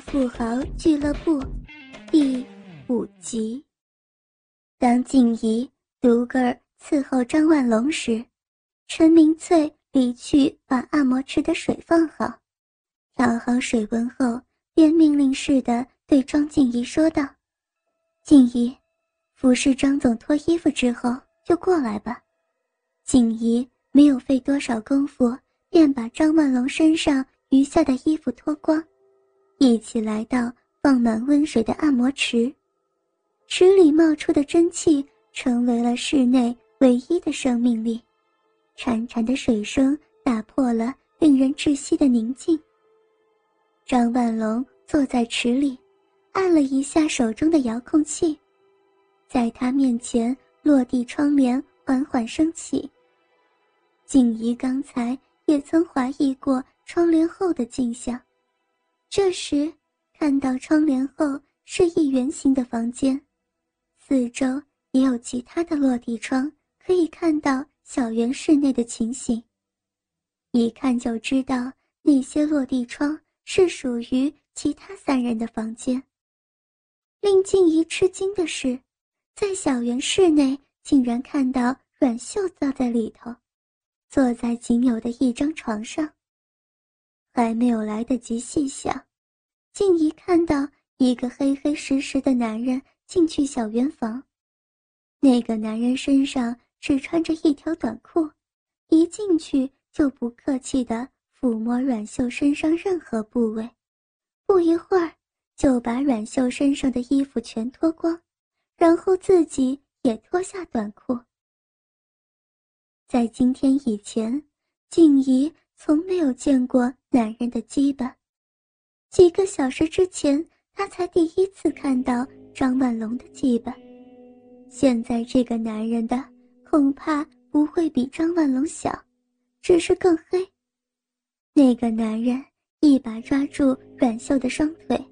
富豪俱乐部第五集。当静怡独个儿伺候张万龙时，陈明翠离去，把按摩池的水放好，调好水温后，便命令似的对庄静怡说道：“静怡，服侍张总脱衣服之后就过来吧。”静怡没有费多少功夫，便把张万龙身上余下的衣服脱光。一起来到放满温水的按摩池，池里冒出的蒸汽成为了室内唯一的生命力。潺潺的水声打破了令人窒息的宁静。张万龙坐在池里，按了一下手中的遥控器，在他面前落地窗帘缓缓升起。静怡刚才也曾怀疑过窗帘后的景象。这时，看到窗帘后是一圆形的房间，四周也有其他的落地窗，可以看到小园室内的情形。一看就知道那些落地窗是属于其他三人的房间。令静怡吃惊的是，在小园室内竟然看到阮秀坐在里头，坐在仅有的一张床上。还没有来得及细想，静怡看到一个黑黑实实的男人进去小圆房。那个男人身上只穿着一条短裤，一进去就不客气地抚摸阮秀身上任何部位，不一会儿就把阮秀身上的衣服全脱光，然后自己也脱下短裤。在今天以前，静怡。从没有见过男人的鸡巴。几个小时之前，他才第一次看到张万龙的鸡巴。现在这个男人的恐怕不会比张万龙小，只是更黑。那个男人一把抓住阮秀的双腿，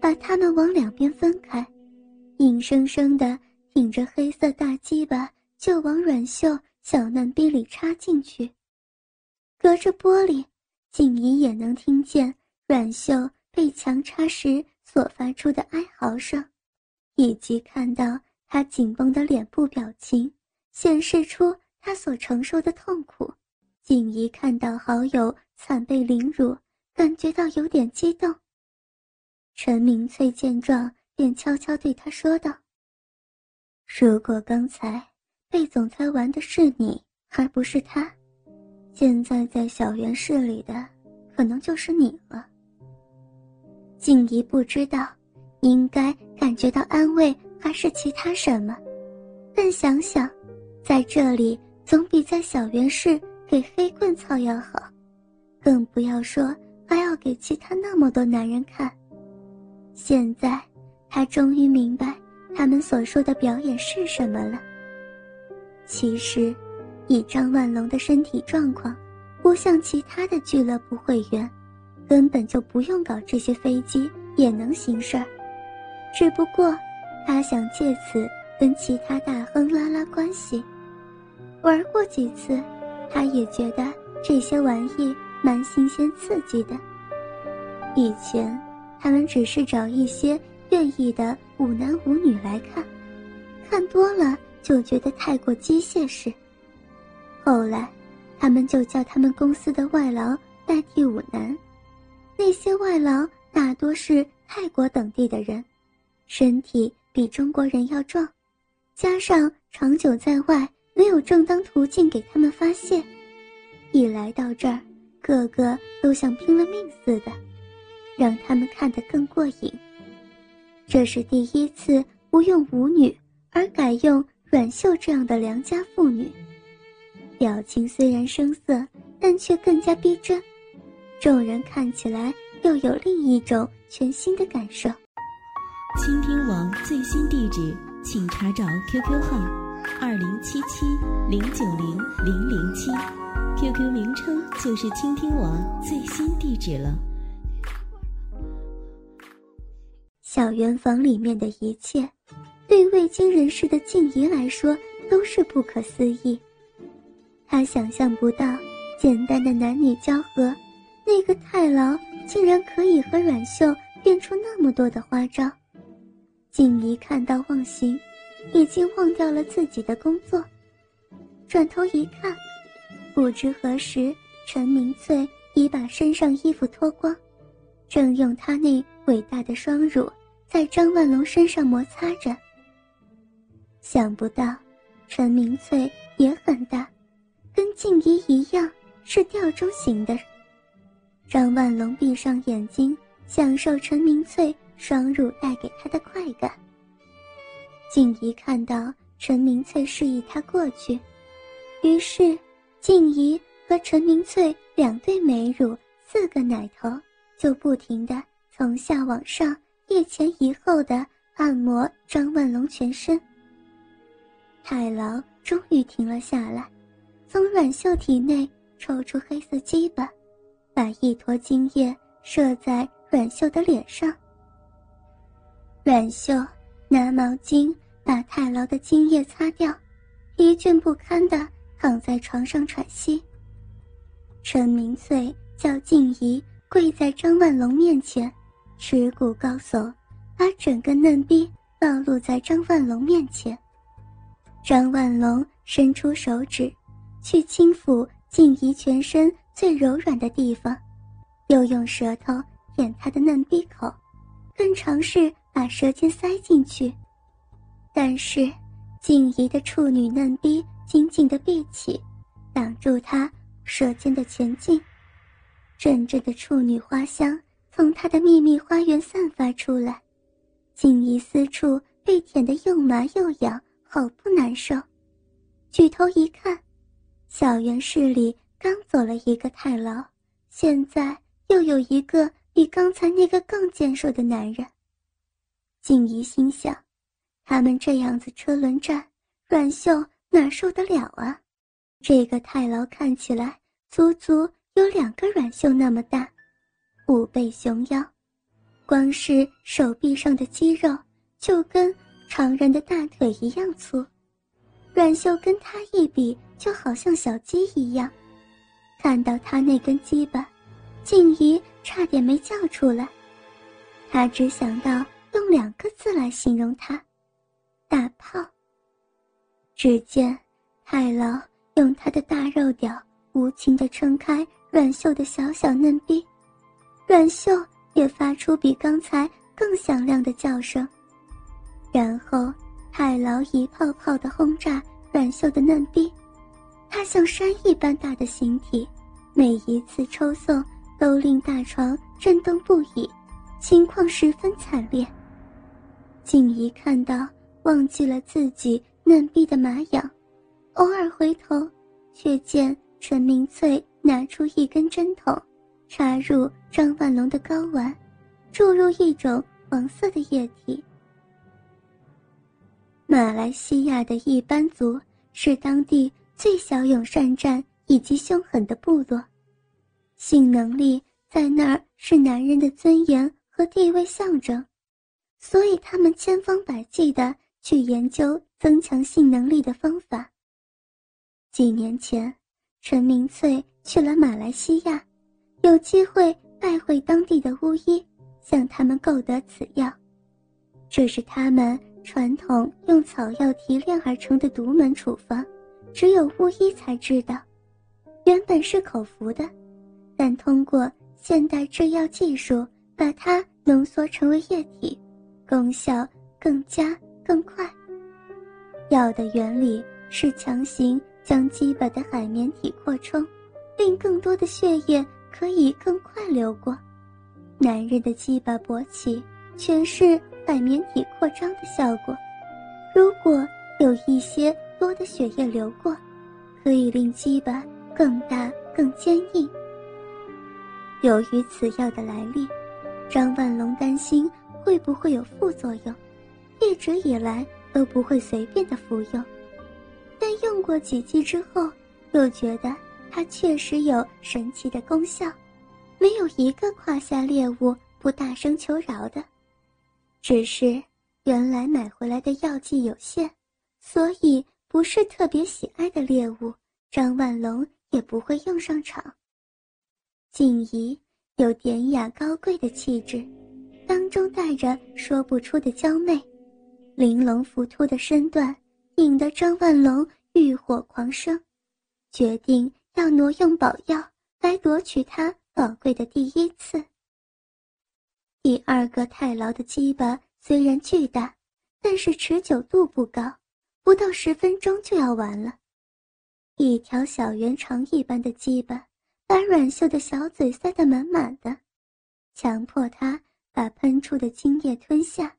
把他们往两边分开，硬生生的挺着黑色大鸡巴就往阮秀小嫩逼里插进去。隔着玻璃，静怡也能听见阮秀被强插时所发出的哀嚎声，以及看到他紧绷的脸部表情，显示出他所承受的痛苦。静怡看到好友惨被凌辱，感觉到有点激动。陈明翠见状，便悄悄对他说道：“如果刚才被总裁玩的是你，而不是他。”现在在小园室里的，可能就是你了。静怡不知道，应该感觉到安慰还是其他什么，但想想，在这里总比在小园室给黑棍操要好，更不要说还要给其他那么多男人看。现在，他终于明白他们所说的表演是什么了。其实。以张万龙的身体状况，不像其他的俱乐部会员，根本就不用搞这些飞机也能行事儿。只不过，他想借此跟其他大亨拉拉关系。玩过几次，他也觉得这些玩意蛮新鲜刺激的。以前，他们只是找一些愿意的舞男舞女来看，看多了就觉得太过机械式。后来，他们就叫他们公司的外劳代替舞男。那些外劳大多是泰国等地的人，身体比中国人要壮，加上长久在外，没有正当途径给他们发泄，一来到这儿，个个都像拼了命似的，让他们看得更过瘾。这是第一次不用舞女，而改用阮秀这样的良家妇女。表情虽然生涩，但却更加逼真，众人看起来又有另一种全新的感受。倾听网最新地址，请查找 QQ 号：二零七七零九零零零七，QQ 名称就是倾听网最新地址了。小圆房里面的一切，对未经人事的静怡来说都是不可思议。她想象不到，简单的男女交合，那个太郎竟然可以和阮秀变出那么多的花招。静怡看到忘形，已经忘掉了自己的工作，转头一看，不知何时陈明翠已把身上衣服脱光，正用她那伟大的双乳在张万龙身上摩擦着。想不到，陈明翠也很大，跟静怡一样是吊钟型的。张万龙闭上眼睛，享受陈明翠双乳带给他的快感。静怡看到陈明翠示意他过去，于是静怡和陈明翠两对美乳、四个奶头，就不停地从下往上、一前一后的按摩张万龙全身。太郎终于停了下来，从阮秀体内抽出黑色鸡巴，把一坨精液射在阮秀的脸上。阮秀拿毛巾把太牢的精液擦掉，疲倦不堪地躺在床上喘息。陈明翠叫静怡跪在张万龙面前，耻骨高耸，把整个嫩逼暴露在张万龙面前。张万龙伸出手指，去轻抚静怡全身最柔软的地方，又用舌头舔她的嫩逼口，更尝试把舌尖塞进去。但是，静怡的处女嫩逼紧紧地闭起，挡住她舌尖的前进。阵阵的处女花香从她的秘密花园散发出来，静怡私处被舔得又麻又痒。好不难受，举头一看，小园室里刚走了一个太牢，现在又有一个比刚才那个更健硕的男人。静怡心想，他们这样子车轮战，阮秀哪受得了啊？这个太牢看起来足足有两个阮秀那么大，虎背熊腰，光是手臂上的肌肉就跟。常人的大腿一样粗，阮秀跟他一比，就好像小鸡一样。看到他那根鸡巴，静怡差点没叫出来。他只想到用两个字来形容他：大炮。只见太牢用他的大肉屌无情地撑开阮秀的小小嫩逼，阮秀也发出比刚才更响亮的叫声。然后，太牢一泡泡的轰炸阮秀的嫩逼，它像山一般大的形体，每一次抽送都令大床震动不已，情况十分惨烈。静怡看到，忘记了自己嫩逼的麻痒，偶尔回头，却见陈明翠拿出一根针筒，插入张万龙的睾丸，注入一种黄色的液体。马来西亚的一般族是当地最骁勇善战以及凶狠的部落，性能力在那儿是男人的尊严和地位象征，所以他们千方百计的去研究增强性能力的方法。几年前，陈明翠去了马来西亚，有机会拜会当地的巫医，向他们购得此药，这是他们。传统用草药提炼而成的独门处方，只有巫医才知道。原本是口服的，但通过现代制药技术把它浓缩成为液体，功效更加更快。药的原理是强行将基本的海绵体扩充，令更多的血液可以更快流过。男人的鸡巴勃起，全是。海绵体扩张的效果，如果有一些多的血液流过，可以令鸡巴更大更坚硬。由于此药的来历，张万龙担心会不会有副作用，一直以来都不会随便的服用。但用过几剂之后，又觉得它确实有神奇的功效，没有一个胯下猎物不大声求饶的。只是原来买回来的药剂有限，所以不是特别喜爱的猎物，张万龙也不会用上场。静怡有典雅高贵的气质，当中带着说不出的娇媚，玲珑浮凸的身段引得张万龙欲火狂生，决定要挪用宝药来夺取他宝贵的第一次。第二个太牢的鸡巴虽然巨大，但是持久度不高，不到十分钟就要完了。一条小圆肠一般的鸡巴，把阮秀的小嘴塞得满满的，强迫他把喷出的精液吞下。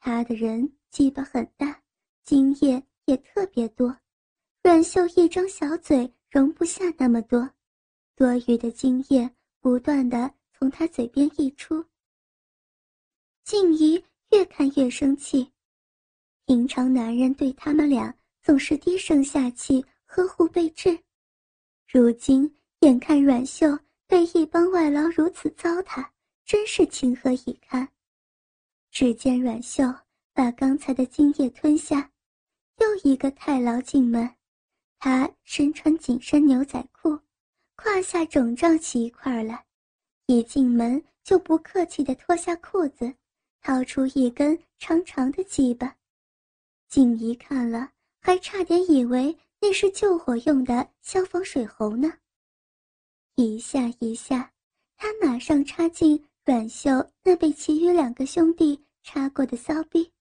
他的人鸡巴很大，精液也特别多，阮秀一张小嘴容不下那么多，多余的精液不断的从他嘴边溢出。静怡越看越生气，平常男人对他们俩。总是低声下气呵护备至，如今眼看阮秀被一帮外劳如此糟蹋，真是情何以堪。只见阮秀把刚才的精液吞下，又一个太牢进门。他身穿紧身牛仔裤，胯下肿胀起一块来，一进门就不客气地脱下裤子，掏出一根长长的鸡巴。静怡看了。还差点以为那是救火用的消防水喉呢。一下一下，他马上插进阮秀那被其余两个兄弟插过的骚逼，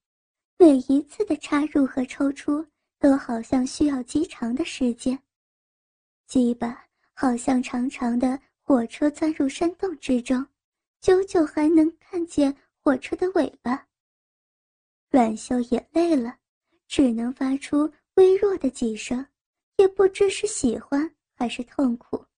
每一次的插入和抽出都好像需要极长的时间。鸡巴好像长长的火车钻入山洞之中，久久还能看见火车的尾巴。阮秀也累了。只能发出微弱的几声，也不知是喜欢还是痛苦。